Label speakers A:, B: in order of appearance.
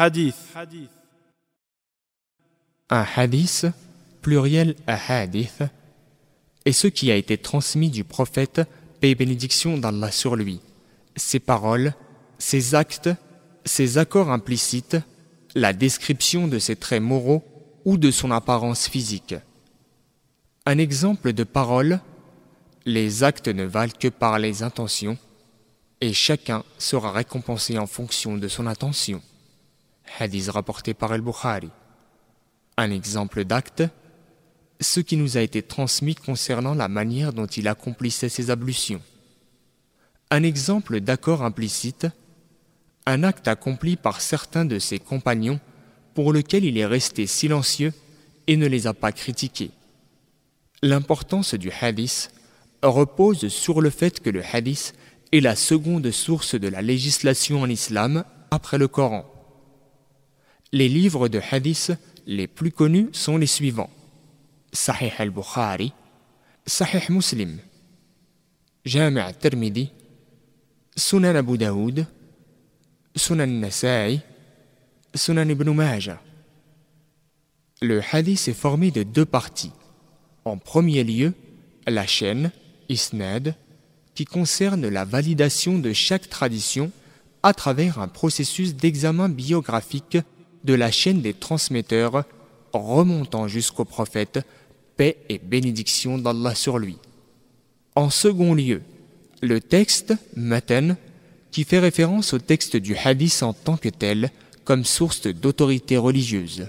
A: hadith
B: Un hadith, pluriel ahadith, est ce qui a été transmis du prophète, paix et bénédiction d'Allah sur lui. Ses paroles, ses actes, ses accords implicites, la description de ses traits moraux ou de son apparence physique. Un exemple de parole, les actes ne valent que par les intentions, et chacun sera récompensé en fonction de son intention. Hadith rapporté par El-Bukhari. Un exemple d'acte, ce qui nous a été transmis concernant la manière dont il accomplissait ses ablutions. Un exemple d'accord implicite, un acte accompli par certains de ses compagnons pour lequel il est resté silencieux et ne les a pas critiqués. L'importance du hadith repose sur le fait que le hadith est la seconde source de la législation en islam après le Coran. Les livres de hadith les plus connus sont les suivants Sahih al-Bukhari, Sahih Muslim, Jami' al-Tirmidhi, Sunan Abu Daoud, Sunan Nasa'i, Sunan ibn Majah. Le hadith est formé de deux parties. En premier lieu, la chaîne, Isnad, qui concerne la validation de chaque tradition à travers un processus d'examen biographique de la chaîne des transmetteurs remontant jusqu'au prophète, paix et bénédiction d'Allah sur lui. En second lieu, le texte, Matan, qui fait référence au texte du hadith en tant que tel comme source d'autorité religieuse.